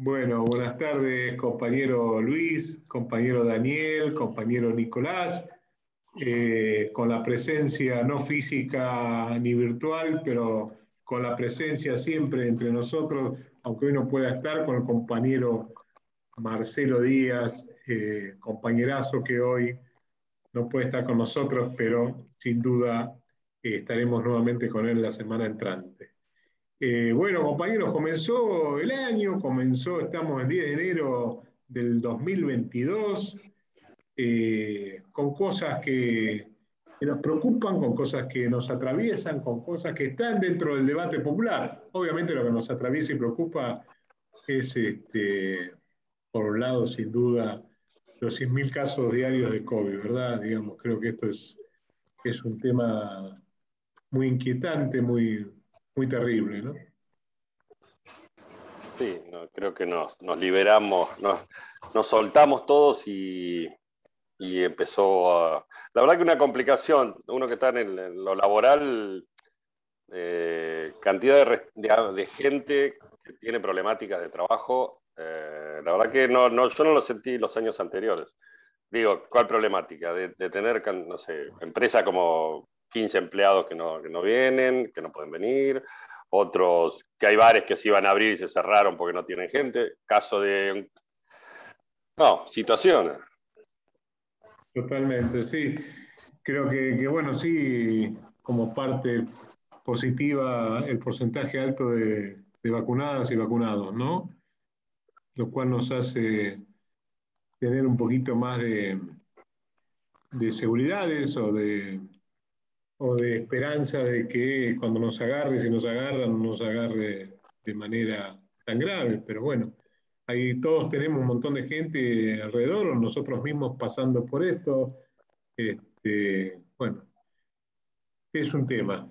Bueno, buenas tardes, compañero Luis, compañero Daniel, compañero Nicolás, eh, con la presencia no física ni virtual, pero con la presencia siempre entre nosotros, aunque hoy no pueda estar, con el compañero Marcelo Díaz, eh, compañerazo que hoy no puede estar con nosotros, pero sin duda eh, estaremos nuevamente con él la semana entrante. Eh, bueno, compañeros, comenzó el año, comenzó, estamos el 10 de enero del 2022, eh, con cosas que, nos preocupan, con cosas que nos atraviesan, con cosas que están dentro del debate popular. Obviamente lo que nos atraviesa y preocupa es, este, por un lado, sin duda, los 100.000 casos diarios de COVID, ¿verdad? Digamos, creo que esto es, es un tema muy inquietante, muy, muy terrible, ¿no? Sí, creo que nos, liberamos, nos, soltamos todos y, empezó a... La verdad que una complicación, uno que está en, lo laboral, eh, cantidad de, gente que tiene problemáticas de trabajo, eh, la verdad que no, yo no lo sentí los años anteriores. Digo, ¿cuál problemática? De, de tener, no sé, empresa como 15 empleados que no, que no vienen, que no pueden venir, otros que hay bares que se iban a abrir y se cerraron porque no tienen gente, caso de... No, situaciones. Totalmente, sí. Creo que, bueno, sí, como parte positiva el porcentaje alto de, de vacunadas y vacunados, ¿no? Lo cual nos hace tener un poquito más de, de seguridades o de, o de esperanza de que cuando nos agarre, si nos agarran, no nos agarre de manera tan grave. Pero bueno, ahí todos tenemos un montón de gente alrededor, nosotros mismos pasando por esto. Este, bueno, es un tema,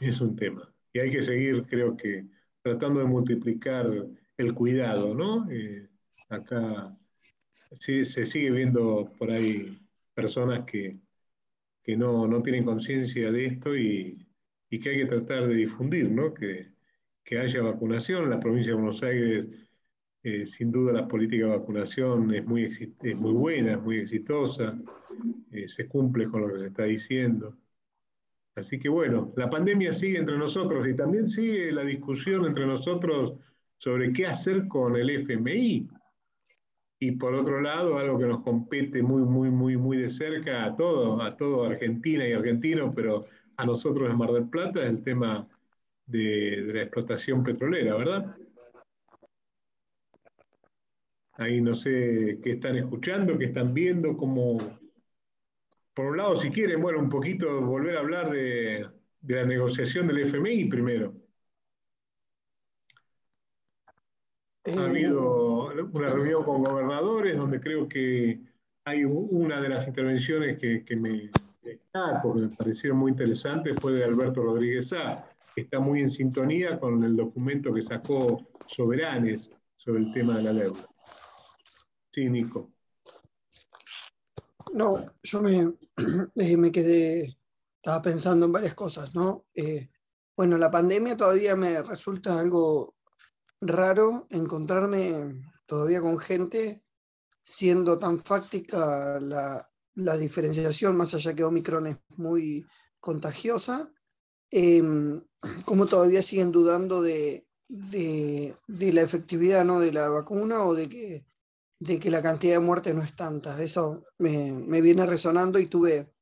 es un tema. Y hay que seguir, creo que, tratando de multiplicar el cuidado, ¿no? Eh, acá se sigue viendo por ahí personas que que no, no tienen conciencia de esto y, y, que hay que tratar de difundir, ¿no? que, que haya vacunación. La provincia de Buenos Aires, eh, sin duda, la política de vacunación es muy, es muy buena, es muy exitosa, eh, se cumple con lo que se está diciendo. Así que bueno, la pandemia sigue entre nosotros y también sigue la discusión entre nosotros sobre qué hacer con el FMI. Y por otro lado, algo que nos compete muy, muy, muy, muy de cerca a todo, a todo Argentina y argentinos, pero a nosotros en Mar del Plata, es el tema de, la explotación petrolera, ¿verdad? Ahí no sé qué están escuchando, qué están viendo, cómo... Por un lado, si quieren, bueno, un poquito volver a hablar de, de la negociación del FMI primero. Ha habido una reunión con gobernadores donde creo que hay una de las intervenciones que, me destaco, me parecieron muy interesantes, fue de Alberto Rodríguez A, que está muy en sintonía con el documento que sacó Soberanes sobre el tema de la deuda. Sí, Nico. No, yo me, eh, me quedé, estaba pensando en varias cosas, ¿no? Eh, bueno, la pandemia todavía me resulta algo raro encontrarme todavía con gente siendo tan fáctica la, diferenciación, más allá que Omicron es muy contagiosa, em, como todavía siguen dudando de, la efectividad ¿no? de la vacuna o de que, de que la cantidad de muertes no es tanta. Eso me, me viene resonando y tuve,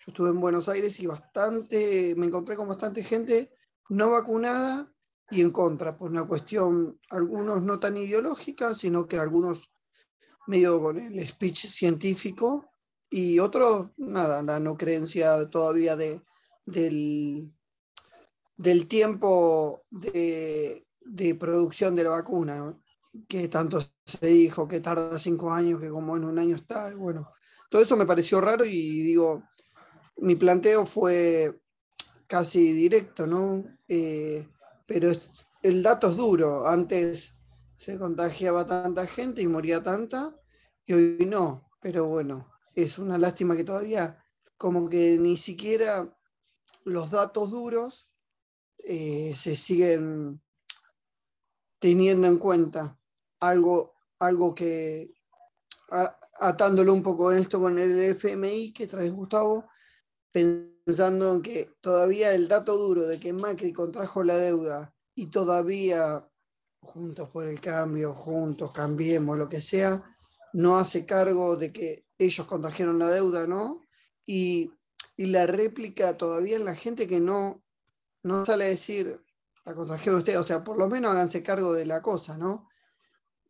yo estuve en Buenos Aires y bastante, me encontré con bastante gente no vacunada y en contra, por una cuestión, algunos no tan ideológica, sino que algunos medio con el speech científico y otros, nada, la no creencia todavía de, del, del tiempo de, de producción de la vacuna, que tanto se dijo que tarda cinco años, que como en un año está, bueno, todo eso me pareció raro y digo, mi planteo fue casi directo, ¿no? Eh, pero el dato es duro. Antes se contagiaba tanta gente y moría tanta, y hoy no. Pero bueno, es una lástima que todavía como que ni siquiera los datos duros eh, se siguen teniendo en cuenta algo, algo que, atándolo un poco en esto con el FMI que trae Gustavo, pensando en que todavía el dato duro de que Macri contrajo la deuda y todavía juntos por el cambio, juntos cambiemos, lo que sea, no hace cargo de que ellos contrajeron la deuda, ¿no? Y, la réplica todavía en la gente que no, no sale a decir, la contrajeron ustedes, o sea, por lo menos háganse cargo de la cosa, ¿no?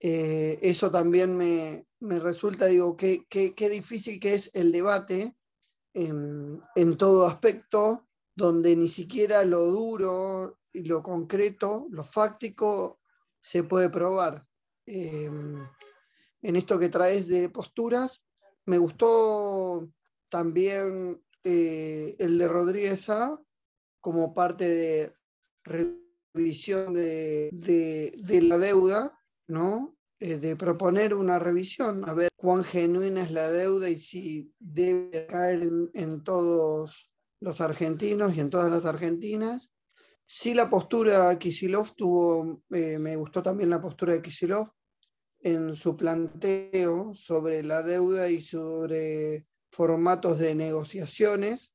Eh, eso también me, resulta, digo, qué, qué, difícil que es el debate en, todo aspecto, donde ni siquiera lo duro y lo concreto, lo fáctico, se puede probar. Em, en esto que traes de posturas, me gustó también eh, el de Rodríguez como parte de revisión de, la deuda, ¿no? Eh, de proponer una revisión, a ver cuán genuina es la deuda y si debe caer en todos los argentinos y en todas las argentinas, Sí, la postura de Kisilov tuvo, eh, me gustó también la postura de Kisilov en su planteo sobre la deuda y sobre formatos de negociaciones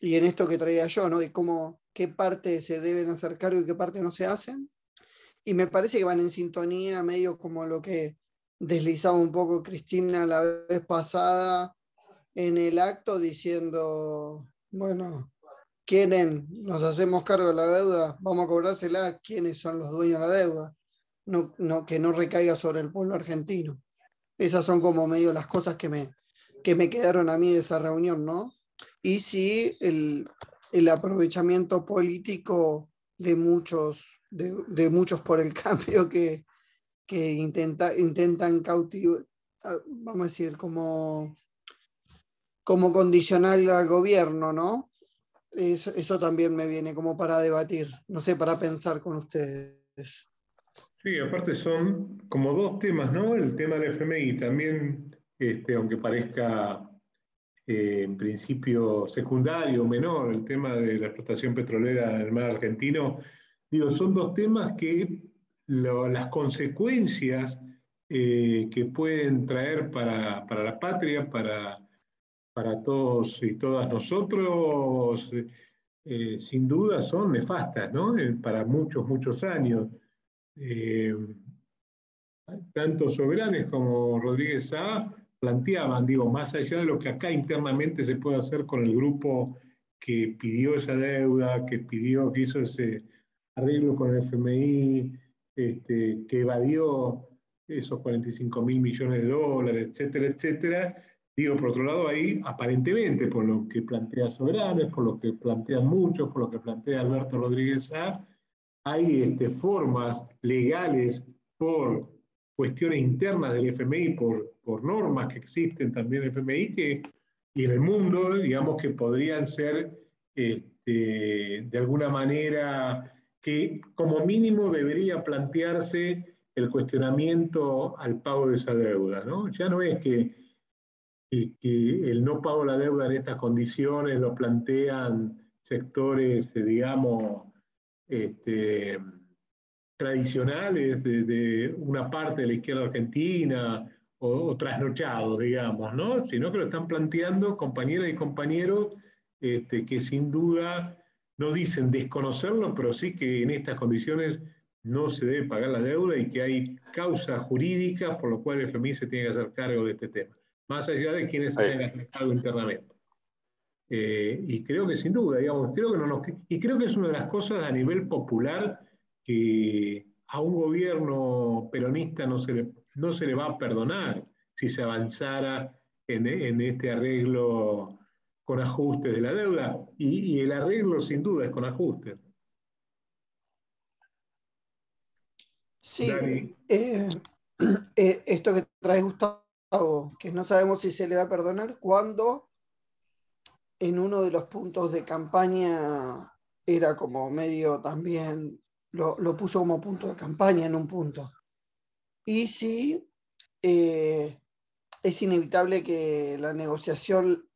y en esto que traía yo, ¿no? De cómo, qué parte se deben hacer cargo y qué parte no se hacen. Y me parece que van en sintonía, medio como lo que deslizaba un poco Cristina la vez pasada en el acto, diciendo, bueno, quieren, nos hacemos cargo de la deuda, vamos a cobrársela, quiénes son los dueños de la deuda, no, no, que no recaiga sobre el pueblo argentino. Esas son como medio las cosas que me, que me quedaron a mí de esa reunión, ¿no? Y sí, el, el aprovechamiento político de muchos, de, muchos por el cambio que, que intenta, intentan cautivar, vamos a decir, como, como condicional al gobierno, ¿no? Eso, también me viene como para debatir, no sé, para pensar con ustedes. Sí, aparte son como dos temas, ¿no? El tema del FMI también, este, aunque parezca eh, en principio secundario menor, el tema de la explotación petrolera del mar argentino, digo, son dos temas que las consecuencias eh, que pueden traer para, para la patria, para para todos y todas nosotros, eh, sin duda son nefastas, ¿no? Para muchos, muchos años. Tanto Soberanes como Rodríguez A planteaban, digo, más allá de lo que acá internamente se puede hacer con el grupo que pidió esa deuda, que pidió, que hizo ese arreglo con el FMI, este, que evadió esos 45 mil millones de dólares, etcétera, etcétera, Digo, por otro lado, ahí, aparentemente, por lo que plantea Soberanes, por lo que plantean muchos, por lo que plantea Alberto Rodríguez A, hay este, formas legales por cuestiones internas del FMI, por, por normas que existen también en el FMI que, y en el mundo, digamos, que podrían ser este, de alguna manera que como mínimo debería plantearse el cuestionamiento al pago de esa deuda. ¿no? Ya no es que que, el no pago de la deuda en estas condiciones lo plantean sectores, eh, digamos, este, tradicionales de, una parte de la izquierda argentina o, trasnochados, digamos, ¿no? Sino que lo están planteando compañeras y compañeros este, que sin duda no dicen desconocerlo, pero sí que en estas condiciones no se debe pagar la deuda y que hay causas jurídicas por lo cual el FMI se tiene que hacer cargo de este tema más allá de quienes hayan aceptado internamente. Eh, y creo que sin duda, digamos, creo que no nos, y creo que es una de las cosas a nivel popular que a un gobierno peronista no se le, no se le va a perdonar si se avanzara en, en este arreglo con ajustes de la deuda. Y, y, el arreglo sin duda es con ajustes. Sí, eh, eh, esto que trae Gustavo que no sabemos si se le va a perdonar, cuando en uno de los puntos de campaña era como medio también, lo, puso como punto de campaña en un punto. Y si eh, es inevitable que la negociación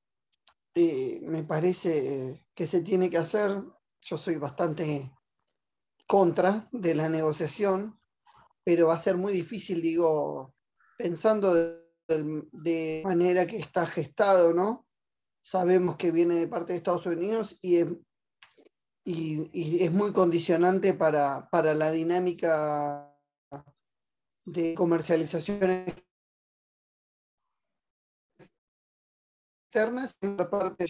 eh, me parece que se tiene que hacer. Yo soy bastante contra de la negociación, pero va a ser muy difícil, digo, pensando de, manera que está gestado, ¿no? Sabemos que viene de parte de Estados Unidos y es, y, es muy condicionante para, para, la dinámica de comercialización externas en la parte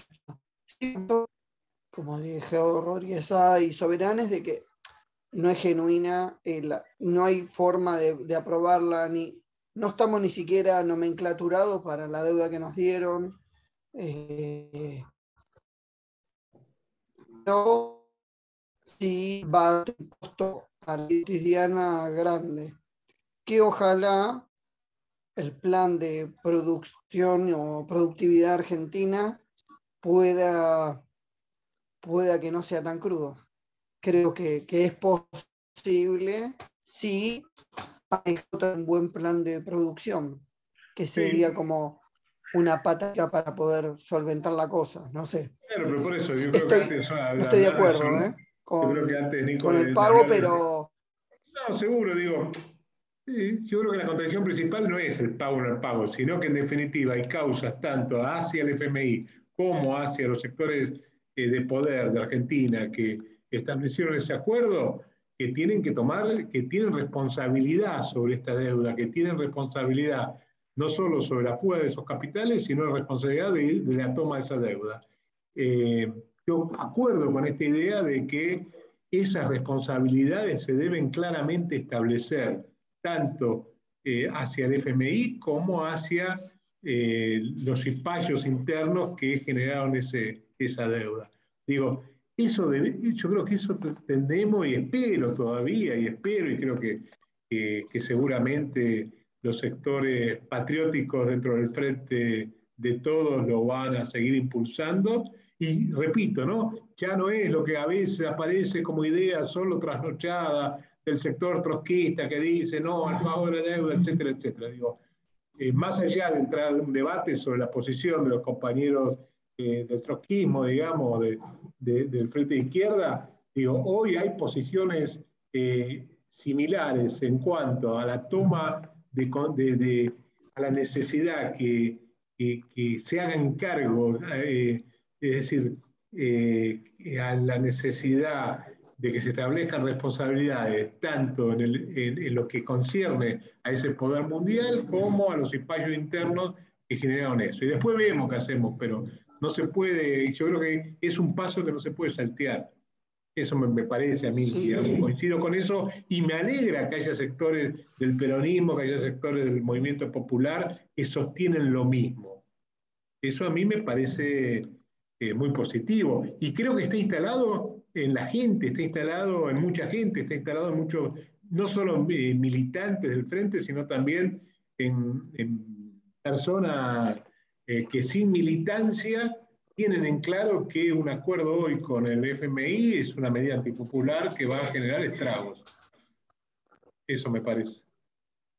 como dije Rodríguez y Soberanes de que no es genuina, eh, no hay forma de, aprobarla, ni, no estamos ni siquiera nomenclaturados para la deuda que nos dieron. Eh, no, sí va a tener costo a la cotidiana grande, que ojalá el plan de producción o productividad argentina pueda, pueda que no sea tan crudo creo que, es posible si hay un buen plan de producción, que sería como una patada para poder solventar la cosa, no sé. pero por eso yo creo estoy, que antes, estoy de acuerdo ¿eh? Con, el pago, pero... No, seguro, digo, yo creo que la contradicción principal no es el pago o no el pago, sino que en definitiva hay causas tanto hacia el FMI como hacia los sectores eh, de poder de Argentina que establecieron ese acuerdo, que tienen que tomar, que tienen responsabilidad sobre esta deuda, que tienen responsabilidad no solo sobre la fuga de esos capitales, sino responsabilidad de, la toma de esa deuda. Eh, yo acuerdo con esta idea de que esas responsabilidades se deben claramente establecer, tanto eh, hacia el FMI como hacia eh, los cipayos internos que generaron ese, esa deuda. Digo, eso yo creo que eso tendemos y espero todavía, y espero y creo que, que, seguramente los sectores patrióticos dentro del frente de todos lo van a seguir impulsando. Y repito, ¿no? ya no es lo que a veces aparece como idea solo trasnochada del sector trotskista que dice, no, el pago de la deuda, etcétera, etcétera. Digo, eh, más allá de entrar en un debate sobre la posición de los compañeros eh, del trotskismo, digamos, de, del frente de izquierda, digo, hoy hay posiciones eh, similares en cuanto a la toma de, a la necesidad que, que, se hagan cargo, eh, es decir, a la necesidad de que se establezcan responsabilidades tanto en, el, en, lo que concierne a ese poder mundial como a los espacios internos que generaron eso. Y después vemos qué hacemos, pero no se puede, yo creo que es un paso que no se puede saltear. Eso me, parece a mí, coincido con eso y me alegra que haya sectores del peronismo, que haya sectores del movimiento popular que sostienen lo mismo. Eso a mí me parece eh, muy positivo y creo que está instalado en la gente, está instalado en mucha gente, está instalado en muchos, no solo eh, militantes del frente, sino también en, en personas eh, que sin militancia tienen en claro que un acuerdo hoy con el FMI es una medida antipopular que va a generar estragos. Eso me parece.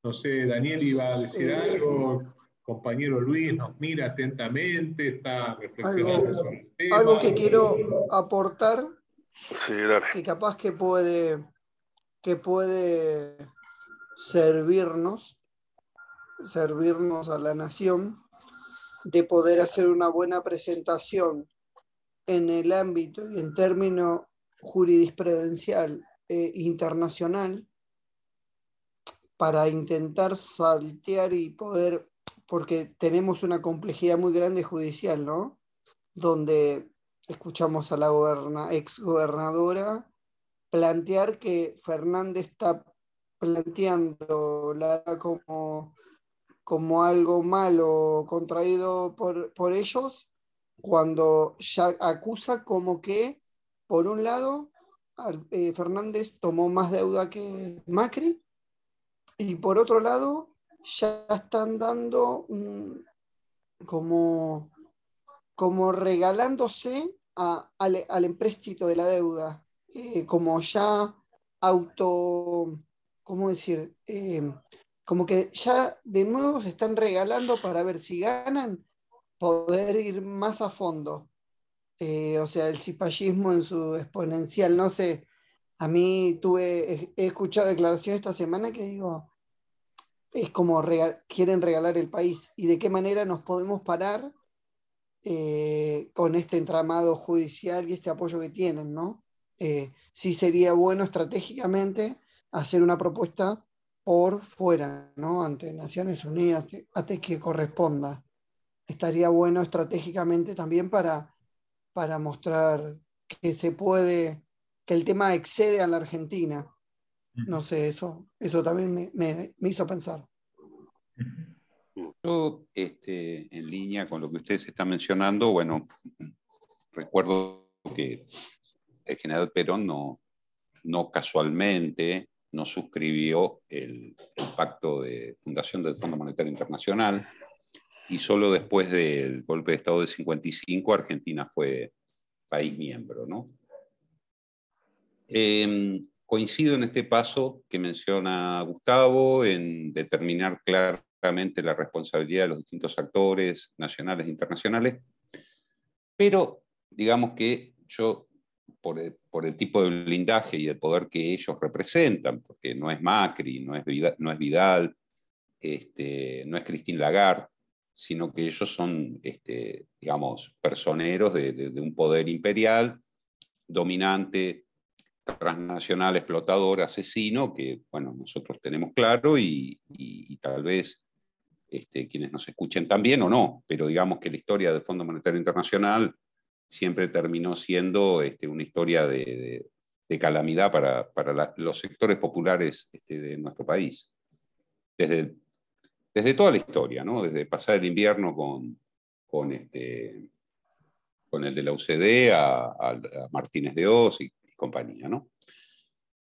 No sé, Daniel iba a decir algo, compañero Luis nos mira atentamente, está reflexionando algo, sobre el tema. Algo que quiero aportar, que capaz que puede, que puede servirnos, servirnos a la nación, de poder hacer una buena presentación en el ámbito y en término jurisprudencial e internacional para intentar saltear y poder, porque tenemos una complejidad muy grande judicial, ¿no? Donde escuchamos a la goberna, ex gobernadora plantear que Fernández está planteando la como como algo malo contraído por, ellos, cuando ya acusa como que, por un lado, eh, Fernández tomó más deuda que Macri, y por otro lado, ya están dando como, como regalándose al, empréstito de la deuda, eh, como ya auto, ¿cómo decir? Eh, como que ya de nuevo se están regalando para ver si ganan, poder ir más a fondo. Eh, o sea, el cipallismo en su exponencial, no sé a mí tuve, he escuchado declaraciones esta semana que digo, es como quieren regalar el país y de qué manera nos podemos parar eh, con este entramado judicial y este apoyo que tienen, ¿no? Eh, sí sería bueno estratégicamente hacer una propuesta por fuera, ¿no? Ante Naciones Unidas, antes que corresponda. Estaría bueno estratégicamente también para, para mostrar que se puede, que el tema excede a la Argentina. No sé, eso, eso también me, hizo pensar. Yo, este, en línea con lo que ustedes están mencionando, bueno, recuerdo que el general Perón no, no casualmente no suscribió el, pacto de fundación del Fondo Monetario Internacional y solo después del golpe de Estado de 55 Argentina fue país miembro. ¿no? Em, coincido en este paso que menciona Gustavo en determinar claramente la responsabilidad de los distintos actores nacionales e internacionales, pero digamos que yo por el, tipo de blindaje y el poder que ellos representan, porque no es Macri, no es Vidal, no es, Vidal, este, no es Christine Lagarde, sino que ellos son, este, digamos, personeros de, un poder imperial, dominante, transnacional, explotador, asesino, que, bueno, nosotros tenemos claro y, tal vez este, quienes nos escuchen también o no, pero digamos que la historia del Fondo Monetario Internacional siempre terminó siendo este, una historia de, calamidad para, los sectores populares este, de nuestro país. Desde, desde toda la historia, ¿no? desde pasar el invierno con, con, este, con el de la UCD a, Martínez de Oz y, compañía. ¿no?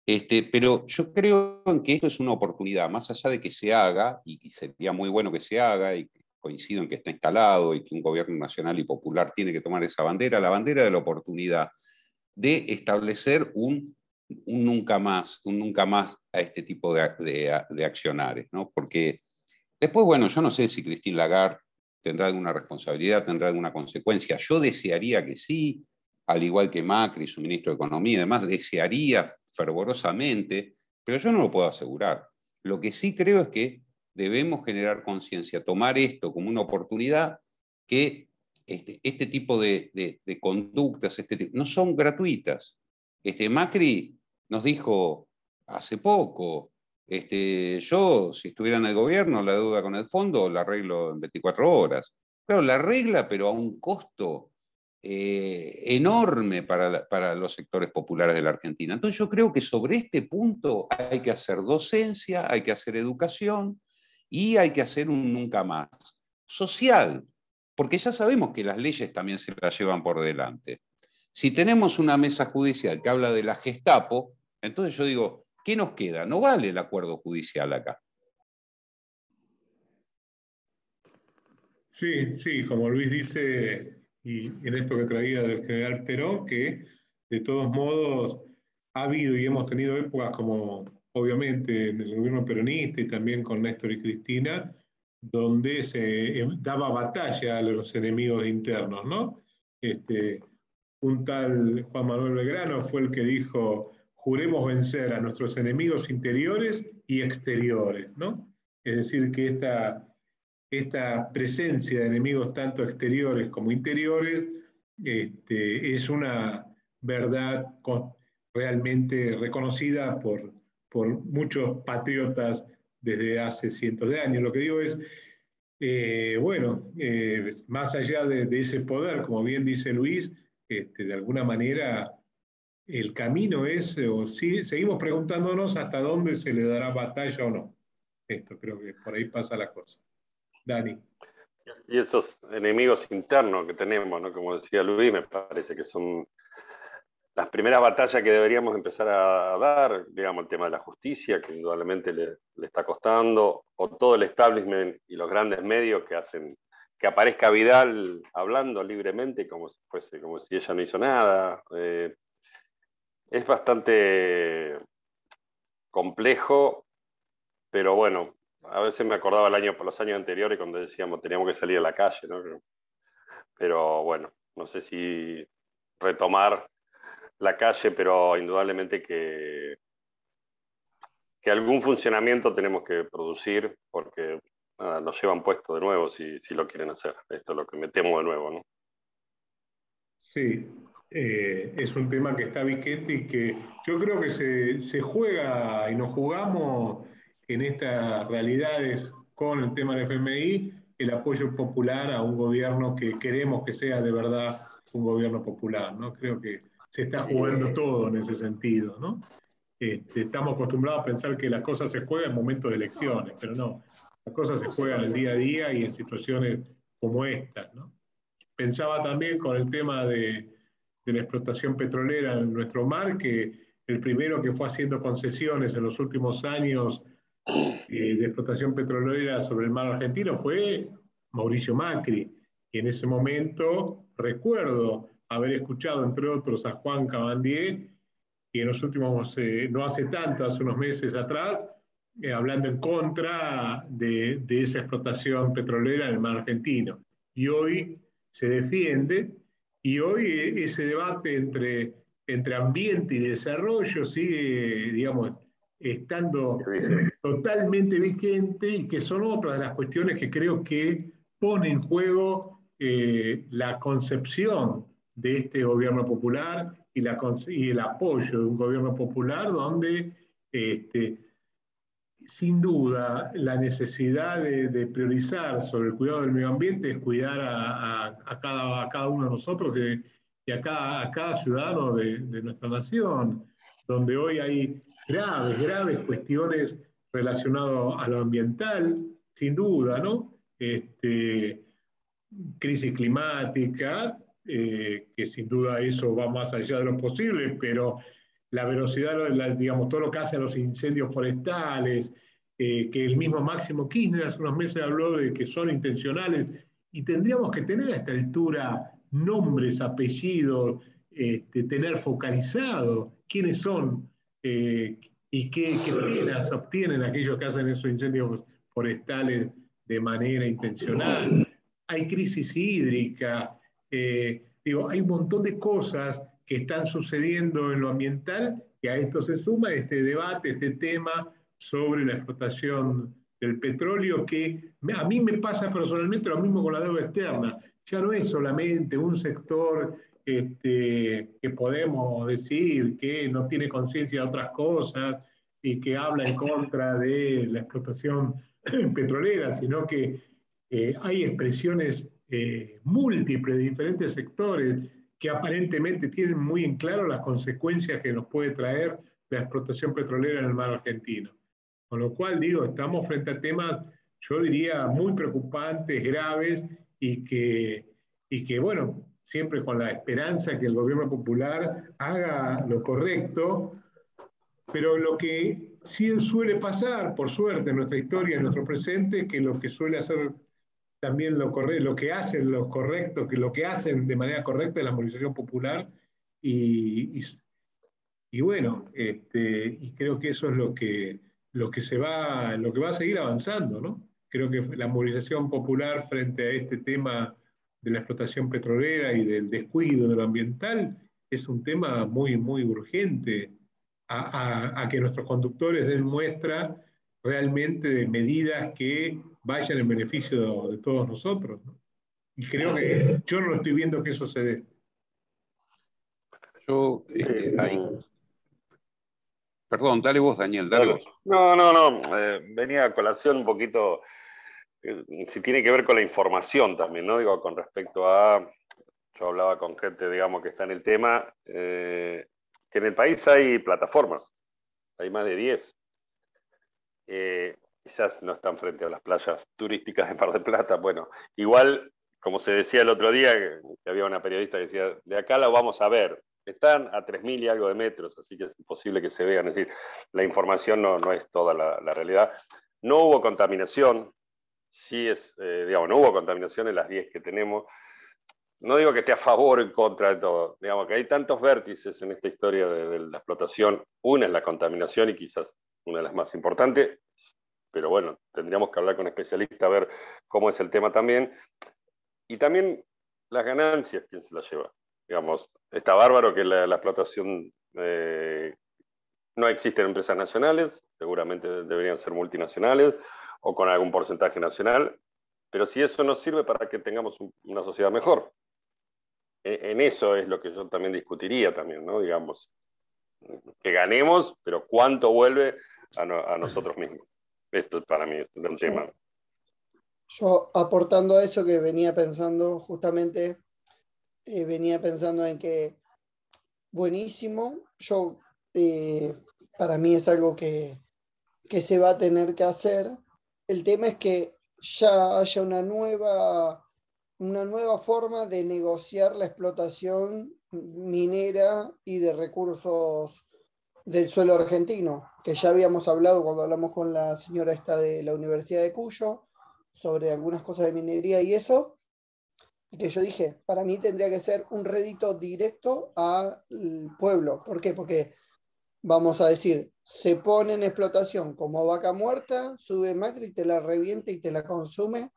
Este, pero yo creo que esto es una oportunidad, más allá de que se haga, y, y sería muy bueno que se haga, y coincido en que está instalado y que un gobierno nacional y popular tiene que tomar esa bandera, la bandera de la oportunidad de establecer un, nunca más, un nunca más a este tipo de, de, accionares, ¿no? Porque después, bueno, yo no sé si Christine Lagarde tendrá alguna responsabilidad, tendrá alguna consecuencia. Yo desearía que sí, al igual que Macri, su ministro de Economía y demás, desearía fervorosamente, pero yo no lo puedo asegurar. Lo que sí creo es que debemos generar conciencia, tomar esto como una oportunidad que este, este tipo de, conductas este, no son gratuitas. Este, Macri nos dijo hace poco, este, yo si estuviera en el gobierno, la deuda con el fondo la arreglo en 24 horas. Claro, la regla, pero a un costo eh, enorme para, para, los sectores populares de la Argentina. Entonces yo creo que sobre este punto hay que hacer docencia, hay que hacer educación, y hay que hacer un nunca más. Social, porque ya sabemos que las leyes también se las llevan por delante. Si tenemos una mesa judicial que habla de la Gestapo, entonces yo digo, ¿qué nos queda? No vale el acuerdo judicial acá. Sí, sí, como Luis dice, y en esto que traía del general Perón, que de todos modos ha habido y hemos tenido épocas como obviamente en el gobierno peronista y también con Néstor y Cristina, donde se em, daba batalla a los enemigos internos, ¿no? Este, un tal Juan Manuel Belgrano fue el que dijo, juremos vencer a nuestros enemigos interiores y exteriores, ¿no? Es decir, que esta, esta presencia de enemigos tanto exteriores como interiores este, es una verdad realmente reconocida por, por muchos patriotas desde hace cientos de años. Lo que digo es, eh, bueno, eh, más allá de, ese poder, como bien dice Luis, este, de alguna manera el camino es, o si, seguimos preguntándonos hasta dónde se le dará batalla o no. Esto creo que por ahí pasa la cosa. Dani. Y esos enemigos internos que tenemos, ¿no? como decía Luis, me parece que son las primeras batallas que deberíamos empezar a dar, digamos, el tema de la justicia, que indudablemente le, está costando, o todo el establishment y los grandes medios que hacen que aparezca Vidal hablando libremente como si, fuese, como si ella no hizo nada. Eh, es bastante complejo, pero bueno, a veces me acordaba el año, los años anteriores cuando decíamos teníamos que salir a la calle, ¿no? Pero bueno, no sé si retomar la calle, pero indudablemente que, que algún funcionamiento tenemos que producir porque nos llevan puesto de nuevo si, si, lo quieren hacer. Esto es lo que metemos de nuevo. ¿no? Sí, eh, es un tema que está vigente y que yo creo que se, se, juega y nos jugamos en estas realidades con el tema del FMI el apoyo popular a un gobierno que queremos que sea de verdad un gobierno popular. ¿no? Creo que se está jugando todo en ese sentido. ¿no? Este, estamos acostumbrados a pensar que las cosas se juegan en momentos de elecciones, pero no, las cosas se juegan el día a día y en situaciones como estas. ¿no? Pensaba también con el tema de, de la explotación petrolera en nuestro mar, que el primero que fue haciendo concesiones en los últimos años eh, de explotación petrolera sobre el mar argentino fue Mauricio Macri. Y en ese momento recuerdo haber escuchado, entre otros, a Juan Cabandier, y en los últimos, eh, no hace tanto, hace unos meses atrás, eh, hablando en contra de, de, esa explotación petrolera en el mar argentino. Y hoy se defiende, y hoy ese debate entre, entre ambiente y desarrollo sigue, digamos, estando totalmente vigente y que son otras de las cuestiones que creo que pone en juego eh, la concepción de este gobierno popular y, la, y, el apoyo de un gobierno popular donde este, sin duda la necesidad de, priorizar sobre el cuidado del medio ambiente es cuidar a, a, cada, a cada, uno de nosotros y, y a, cada, a cada ciudadano de, de nuestra nación, donde hoy hay graves, graves cuestiones relacionadas a lo ambiental, sin duda, ¿no? Este, crisis climática, eh, que sin duda eso va más allá de lo posible, pero la velocidad, digamos, todo lo que hace a los incendios forestales, eh, que el mismo Máximo Kirchner hace unos meses habló de que son intencionales, y tendríamos que tener a esta altura nombres, apellidos, este, tener focalizado quiénes son eh, y qué, penas obtienen aquellos que hacen esos incendios forestales de manera intencional. Hay crisis hídrica, eh, digo, hay un montón de cosas que están sucediendo en lo ambiental y a esto se suma este debate, este tema sobre la explotación del petróleo, que a mí me pasa personalmente lo mismo con la deuda externa. Ya no es solamente un sector este, que podemos decir que no tiene conciencia de otras cosas y que habla en contra de la explotación petrolera, sino que eh, hay expresiones eh, múltiples de diferentes sectores que aparentemente tienen muy en claro las consecuencias que nos puede traer la explotación petrolera en el mar argentino. Con lo cual, digo, estamos frente a temas, yo diría, muy preocupantes, graves, y que, y que bueno, siempre con la esperanza que el gobierno popular haga lo correcto, pero lo que sí suele pasar, por suerte, en nuestra historia, en nuestro presente, que lo que suele hacer también lo correcto, lo que hacen los correctos, que lo que hacen de manera correcta es la movilización popular y, y, bueno, este, y creo que eso es lo que, lo que se va, lo que va a seguir avanzando, ¿no? Creo que la movilización popular frente a este tema de la explotación petrolera y del descuido de lo ambiental es un tema muy, muy urgente a, que nuestros conductores den muestra realmente de medidas que vayan en beneficio de, todos nosotros. Y creo que yo no lo estoy viendo que eso se dé. Yo, eh, Perdón, dale vos, Daniel, dale vos. No, no, no, eh, venía a colación un poquito si tiene que ver con la información también, ¿no? Digo, con respecto a, yo hablaba con gente, digamos, que está en el tema, eh, que en el país hay plataformas, hay más de 10. Eh, quizás no están frente a las playas turísticas de Mar del Plata, bueno, igual, como se decía el otro día, que había una periodista que decía, de acá lo vamos a ver, están a 3.000 y algo de metros, así que es imposible que se vean. Es decir, la información no, no es toda la, la, realidad. No hubo contaminación, sí es, eh, digamos, no hubo contaminación en las 10 que tenemos. No digo que esté a favor o en contra de todo, digamos que hay tantos vértices en esta historia de, la explotación. Una es la contaminación y quizás una de las más importantes, pero bueno, tendríamos que hablar con especialistas a ver cómo es el tema también. Y también las ganancias, quién se las lleva. digamos, está bárbaro que la, explotación eh, no existen empresas nacionales, seguramente deberían ser multinacionales o con algún porcentaje nacional, pero si eso nos sirve para que tengamos una sociedad mejor. E, en eso es lo que yo también discutiría también, ¿no? Digamos, que ganemos, pero cuánto vuelve a, nosotros mismos. Esto para mí es un tema. Yo aportando a eso que venía pensando justamente, eh, venía pensando en que buenísimo, yo eh, para mí es algo que, que se va a tener que hacer. El tema es que ya haya una nueva, una nueva forma de negociar la explotación minera y de recursos del suelo argentino, que ya habíamos hablado cuando hablamos con la señora esta de la Universidad de Cuyo sobre algunas cosas de minería y eso, que yo dije, para mí tendría que ser un rédito directo al pueblo. ¿Por qué? Porque vamos a decir, se pone en explotación como vaca muerta, sube Macri, te la revienta y te la consume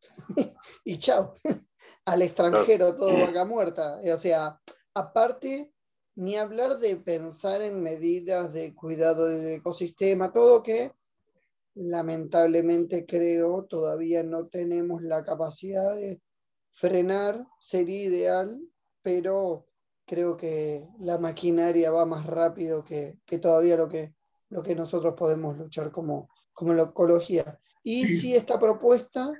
y chao, al extranjero todo vaca muerta. O sea, aparte, ni hablar de pensar en medidas de cuidado del ecosistema, todo que lamentablemente creo todavía no tenemos la capacidad de frenar, sería ideal, pero creo que la maquinaria va más rápido que, todavía lo que, lo que nosotros podemos luchar como, como la ecología. Y si esta propuesta,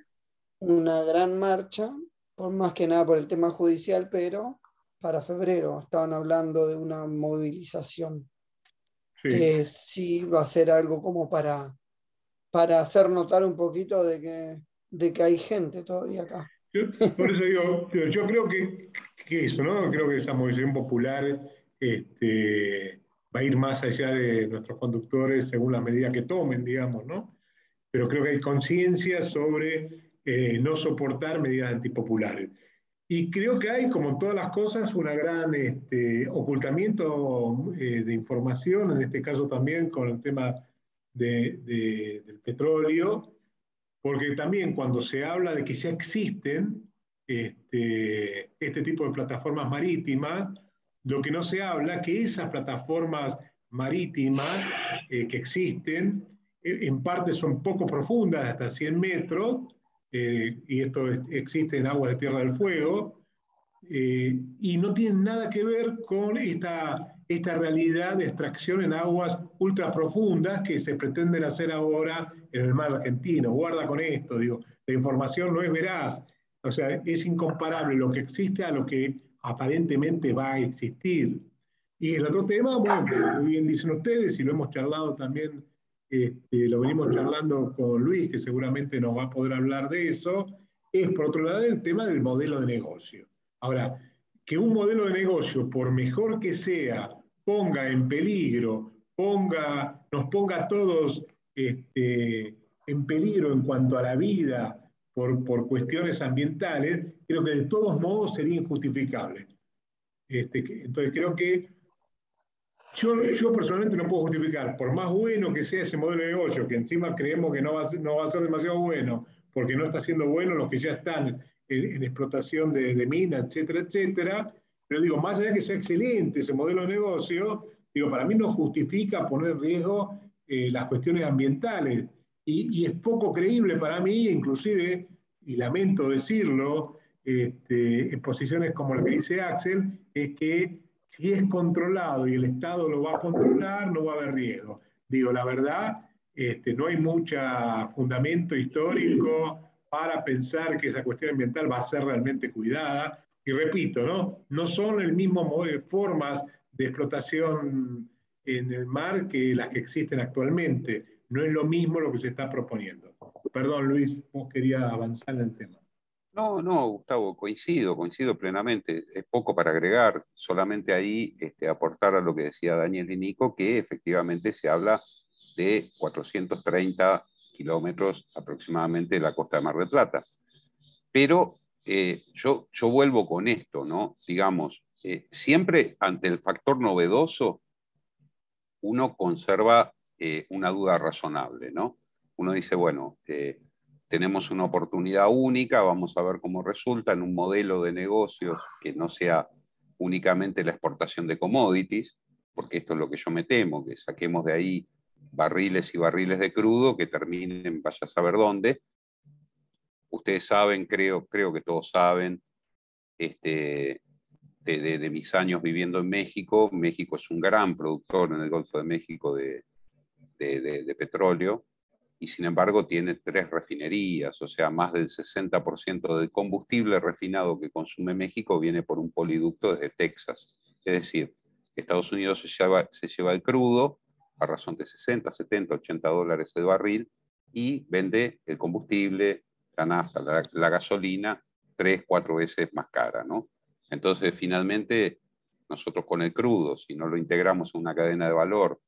una gran marcha, por más que nada por el tema judicial, pero para febrero estaban hablando de una movilización que sí va a ser algo como para, para hacer notar un poquito de que, de que hay gente todavía acá. Yo, creo que, eso, ¿no? Creo que esa movilización popular este, va a ir más allá de nuestros conductores según la medida que tomen, digamos, ¿no? Pero creo que hay conciencia sobre eh, no soportar medidas antipopulares. Y creo que hay, como en todas las cosas, un gran este, ocultamiento eh, de información, en este caso también con el tema del petróleo, porque también cuando se habla de que ya existen este, este tipo de plataformas marítimas, lo que no se habla que esas plataformas marítimas eh, que existen, eh, en parte son poco profundas, hasta 100 metros, eh, y esto existe en aguas de Tierra del Fuego, y no tienen nada que ver con esta esta realidad de extracción en aguas ultra profundas que se pretenden hacer ahora en el mar argentino. Guarda con esto, digo, la información no es veraz, o sea, es incomparable lo que existe a lo que aparentemente va a existir. Y el otro tema, bueno, muy bien dicen ustedes, y lo hemos charlado también, este, lo venimos charlando con Luis, que seguramente nos va a poder hablar de eso, es por otro lado el tema del modelo de negocio. Ahora, que un modelo de negocio, por mejor que sea, ponga en peligro, ponga, nos ponga a todos este, en peligro en cuanto a la vida por, por, cuestiones ambientales, creo que de todos modos sería injustificable. Este, entonces creo que yo, yo, personalmente no puedo justificar, por más bueno que sea ese modelo de negocio, que encima creemos que no va a no va a ser demasiado bueno, porque no está siendo bueno los que ya están en, explotación de, de minas, etcétera, etcétera. Pero digo, más allá de que sea excelente ese modelo de negocio, digo, para mí no justifica poner en riesgo eh, las cuestiones ambientales. Y, es poco creíble para mí, inclusive, y lamento decirlo, este, en posiciones como la que dice Axel, es que si es controlado y el Estado lo va a controlar, no va a haber riesgo. Digo, la verdad, este, no hay mucho fundamento histórico para pensar que esa cuestión ambiental va a ser realmente cuidada. Y repito, ¿no? No son el mismo formas de explotación en el mar que las que existen actualmente. No es lo mismo lo que se está proponiendo. Perdón, Luis, vos querías avanzar en el tema. No, no, Gustavo, coincido, coincido plenamente. Es poco para agregar, solamente ahí este, aportar a lo que decía Daniel y Nico, que efectivamente se habla de 430 kilómetros aproximadamente de la costa de Mar del Plata. Pero eh, yo, yo vuelvo con esto, ¿no? Digamos, eh, siempre ante el factor novedoso, uno conserva eh, una duda razonable, ¿no? Uno dice, bueno, tenemos una oportunidad única, vamos a ver cómo resulta en un modelo de negocios que no sea únicamente la exportación de commodities, porque esto es lo que yo me temo, que saquemos de ahí barriles y barriles de crudo que terminen, vaya a saber dónde. Ustedes saben, creo, creo que todos saben, este, de, mis años viviendo en México, México es un gran productor en el Golfo de México de, de petróleo y sin embargo tiene tres refinerías, o sea, más del 60% del combustible refinado que consume México viene por un poliducto desde Texas. Es decir, Estados Unidos se lleva, se lleva el crudo a razón de 60, 70, 80 dólares el barril y vende el combustible, la gasolina, tres, cuatro veces más cara, ¿no? Entonces, finalmente, nosotros con el crudo, si no lo integramos en una cadena de valor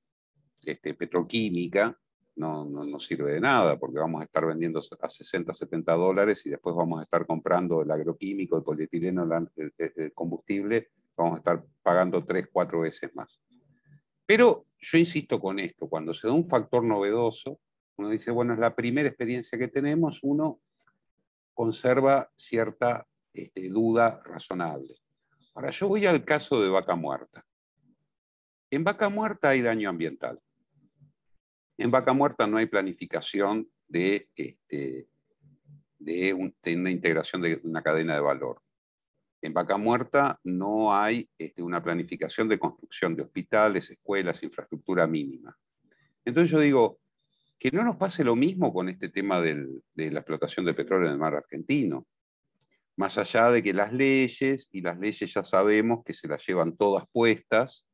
este, petroquímica, no, no, sirve de nada, porque vamos a estar vendiendo a 60, 70 dólares y después vamos a estar comprando el agroquímico, el polietileno, el, combustible, vamos a estar pagando tres, cuatro veces más. Pero yo insisto con esto, cuando se da un factor novedoso, uno dice, bueno, es la primera experiencia que tenemos, uno conserva cierta este, duda razonable. Ahora, yo voy al caso de vaca muerta. En vaca muerta hay daño ambiental. En vaca muerta no hay planificación de, este, de, una integración de una cadena de valor. En vaca muerta no hay este, una planificación de construcción de hospitales, escuelas, infraestructura mínima. Entonces yo digo, que no nos pase lo mismo con este tema de la explotación de petróleo en el mar argentino. Más allá de que las leyes, y las leyes ya sabemos que se las llevan todas puestas,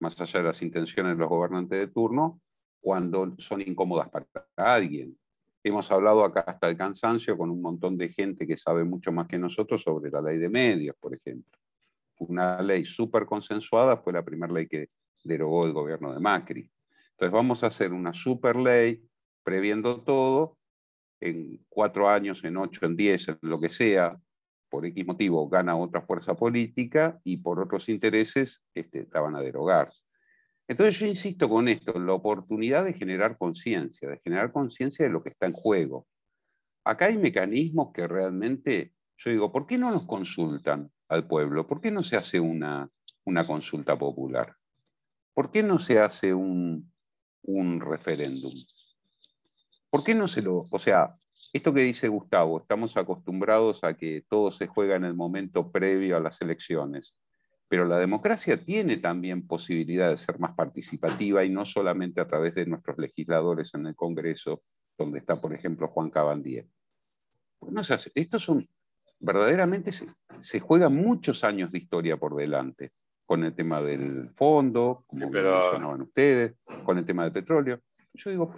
más allá de las intenciones de los gobernantes de turno, cuando son incómodas para alguien. Hemos hablado acá hasta el cansancio con un montón de gente que sabe mucho más que nosotros sobre la ley de medios, por ejemplo. Una ley súper consensuada fue la primera ley que derogó el gobierno de Macri. Entonces vamos a hacer una super ley previendo todo, en cuatro años, en ocho, en diez, en lo que sea, por X motivo gana otra fuerza política y por otros intereses este, la van a derogar. Entonces yo insisto con esto, la oportunidad de generar conciencia, de generar conciencia de lo que está en juego. Acá hay mecanismos que realmente, yo digo, ¿por qué no nos consultan al pueblo? ¿Por qué no se hace una, una consulta popular? ¿Por qué no se hace un, un referéndum? ¿Por qué no se lo... O sea, esto que dice Gustavo, estamos acostumbrados a que todo se juega en el momento previo a las elecciones. Pero la democracia tiene también posibilidad de ser más participativa y no solamente a través de nuestros legisladores en el Congreso, donde está, por ejemplo, Juan Cabandier. No estos son, verdaderamente se, se, juegan muchos años de historia por delante, con el tema del fondo, como mencionaban ustedes, con el tema del petróleo. Yo digo,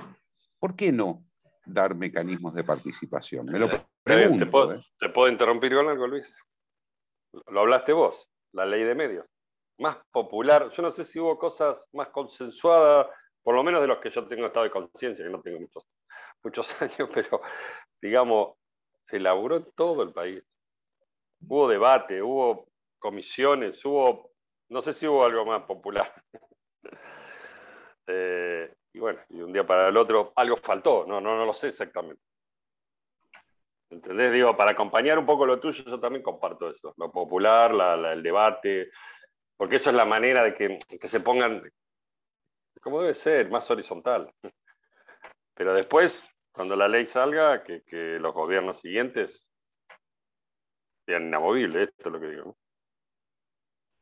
¿por qué no dar mecanismos de participación? Me lo pregunto, ¿Te, puedo, ¿eh? ¿Te puedo interrumpir con algo, Luis? Lo hablaste vos la ley de medios. Más popular, yo no sé si hubo cosas más consensuadas, por lo menos de los que yo tengo estado de conciencia, que no tengo muchos, muchos años, pero digamos, se elaboró en todo el país. Hubo debate, hubo comisiones, hubo, no sé si hubo algo más popular. Eh, y bueno, y un día para el otro algo faltó, no, no, no lo sé exactamente. ¿Entendés? Digo, para acompañar un poco lo tuyo, yo también comparto eso, lo popular, el debate, porque eso es la manera de que, se pongan, como debe ser, más horizontal. Pero después, cuando la ley salga, que, los gobiernos siguientes sean inamovibles, esto es lo que digo.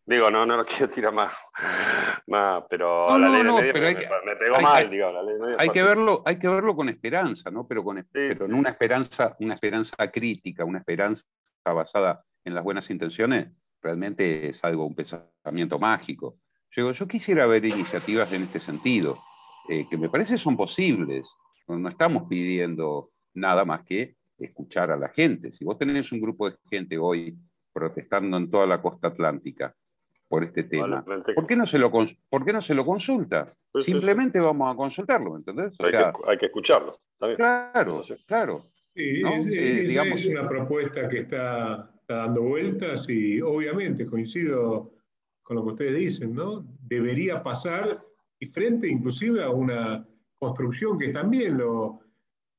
Digo, no, no lo quiero tirar más, más pero la ley de medios me, pegó mal, digo, la ley de hay que verlo, hay que verlo con esperanza, ¿no? Pero con pero en una esperanza, una esperanza crítica, una esperanza basada en las buenas intenciones, realmente es algo, un pensamiento mágico. Yo, yo quisiera ver iniciativas en este sentido, eh, que me parece son posibles. No, no estamos pidiendo nada más que escuchar a la gente. Si vos tenés un grupo de gente hoy protestando en toda la costa atlántica, por este tema. ¿Por, qué no se lo, ¿Por qué no se lo consulta? Simplemente vamos a consultarlo, ¿entendés? hay, que, escucharlo. Claro, claro. Eh, es, una propuesta que está, dando vueltas y obviamente coincido con lo que ustedes dicen, ¿no? Debería pasar y frente inclusive a una construcción que también lo,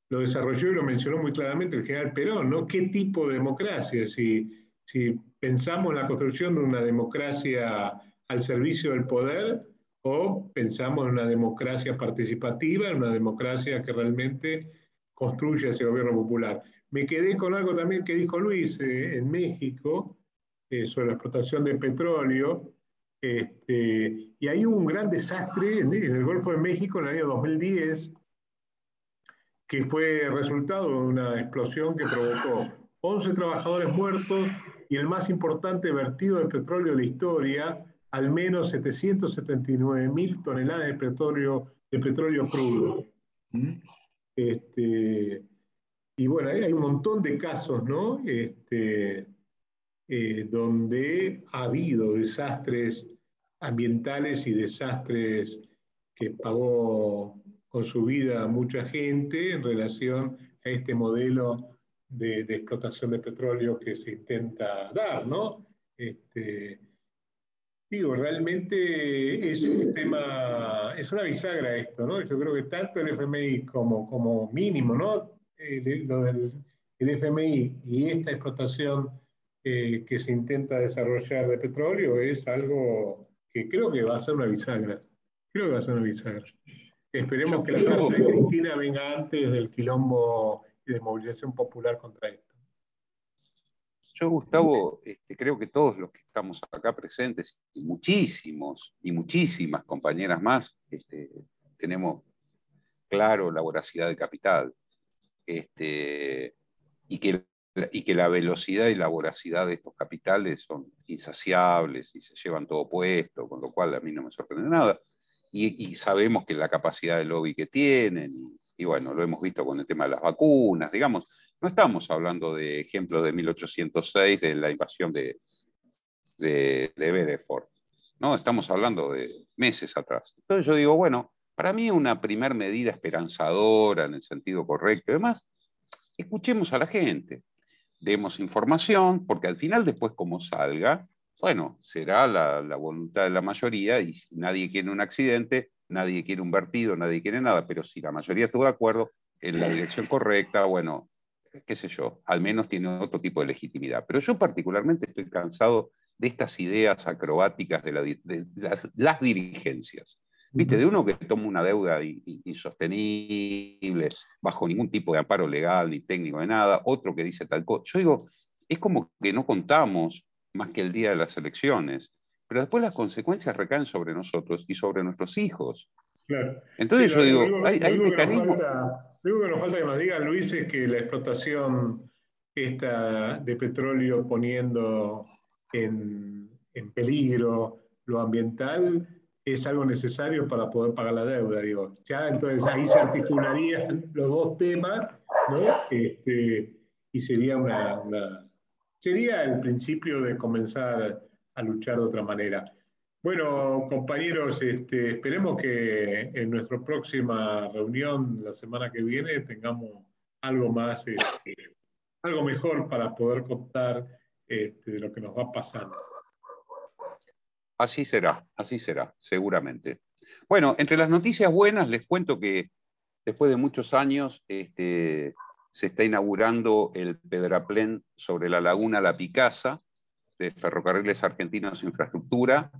lo desarrolló y lo mencionó muy claramente el general Perón, ¿no? ¿Qué tipo de democracia? Si, si ¿Pensamos en la construcción de una democracia al servicio del poder o pensamos en una democracia participativa, en una democracia que realmente construye ese gobierno popular? Me quedé con algo también que dijo Luis eh, en México eh, sobre la explotación de petróleo. Este, y ahí hubo un gran desastre en el Golfo de México en el año 2010, que fue resultado de una explosión que provocó 11 trabajadores muertos y el más importante vertido de petróleo de la historia, al menos 779 mil toneladas de petróleo, de petróleo crudo. ¿Mm? Este, y bueno, hay un montón de casos, ¿no? Este, eh, donde ha habido desastres ambientales y desastres que pagó con su vida mucha gente en relación a este modelo de, explotación de petróleo que se intenta dar, ¿no? Este, digo, realmente es un tema, es una bisagra esto, ¿no? Yo creo que tanto el FMI como, como mínimo, ¿no? lo del el FMI y esta explotación eh, que se intenta desarrollar de petróleo es algo que creo que va a ser una bisagra. Creo que va a ser una bisagra. Esperemos que la carta de Cristina venga antes del quilombo de movilización popular contra esto. Yo, Gustavo, este, creo que todos los que estamos acá presentes, y muchísimos y muchísimas compañeras más, este, tenemos claro la voracidad de capital este, y, que, y que la velocidad y la voracidad de estos capitales son insaciables y se llevan todo puesto, con lo cual a mí no me sorprende nada. Y, sabemos que la capacidad de lobby que tienen, y bueno, lo hemos visto con el tema de las vacunas, digamos, no estamos hablando de ejemplos de 1806, de la invasión de, de, de no, estamos hablando de meses atrás. Entonces yo digo, bueno, para mí una primera medida esperanzadora en el sentido correcto, además, escuchemos a la gente, demos información, porque al final después como salga, bueno, será la, la voluntad de la mayoría y si nadie quiere un accidente, nadie quiere un vertido, nadie quiere nada, pero si la mayoría estuvo de acuerdo en la dirección correcta, bueno, qué sé yo, al menos tiene otro tipo de legitimidad. Pero yo particularmente estoy cansado de estas ideas acrobáticas de, las, dirigencias. ¿Viste? De uno que toma una deuda insostenible, bajo ningún tipo de amparo legal ni técnico de nada, otro que dice tal cosa. Yo digo, es como que no contamos más que el día de las elecciones pero después las consecuencias recaen sobre nosotros y sobre nuestros hijos. Claro. Entonces yo digo, hay, hay mecanismos... Lo que nos falta que nos diga Luis es que la explotación esta de petróleo poniendo en, en, peligro lo ambiental es algo necesario para poder pagar la deuda, digo. Ya entonces ahí se articularían los dos temas, ¿no? Este, y sería una, una, sería el principio de comenzar a luchar de otra manera. Bueno, compañeros, este, esperemos que en nuestra próxima reunión la semana que viene tengamos algo más, este, algo mejor para poder contar este, de lo que nos va pasando. Así será, así será, seguramente. Bueno, entre las noticias buenas les cuento que después de muchos años se está inaugurando el Pedraplén sobre la laguna La Picasa, de Ferrocarriles Argentinos Infraestructura,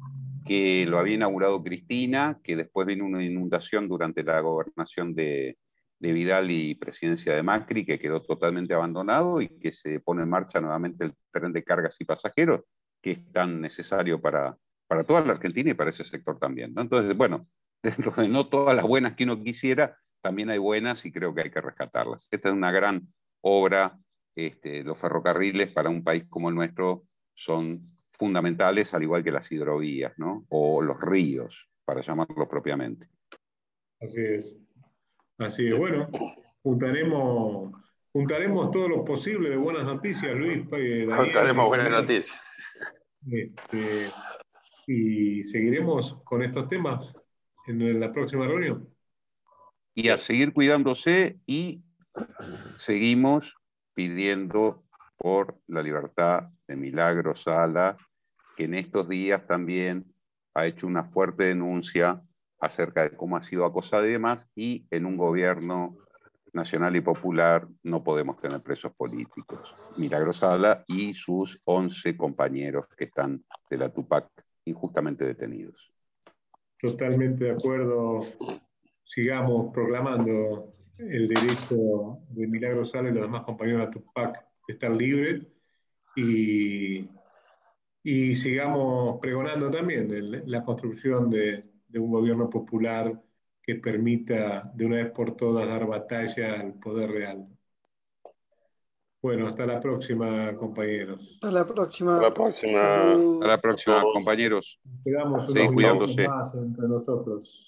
que lo había inaugurado Cristina, que después vino una inundación durante la gobernación de, Vidal y presidencia de Macri, que quedó totalmente abandonado y que se pone en marcha nuevamente el tren de cargas y pasajeros, que es tan necesario para, para toda la Argentina y para ese sector también. Entonces, bueno, dentro de no todas las buenas que uno quisiera, también hay buenas y creo que hay que rescatarlas. Esta es una gran obra, este, los ferrocarriles para un país como el nuestro son fundamentales, al igual que las hidrovías, ¿no? O los ríos, para llamarlo propiamente. Así es. Así es. Bueno, juntaremos, juntaremos todo lo posible de buenas noticias, Luis. Eh, juntaremos buenas noticias. Este, y seguiremos con estos temas en la próxima reunión. Y a seguir cuidándose y seguimos pidiendo por la libertad de Milagro Sala, que en estos días también ha hecho una fuerte denuncia acerca de cómo ha sido acosada y demás, y en un gobierno Nacional y Popular no podemos tener presos políticos. Milagros habla y sus 11 compañeros que están de la Tupac injustamente detenidos. Totalmente de acuerdo. Sigamos proclamando el derecho de Milagros Sala y los demás compañeros de Tupac de estar libres y, y sigamos pregonando también la construcción de, de un gobierno popular que permita de una vez por todas dar batalla al poder real. Bueno, hasta la próxima, compañeros. Hasta la próxima. Hasta la próxima. Hasta la próxima, compañeros. Quedamos Sí, unos cuidándose. minutos más entre nosotros.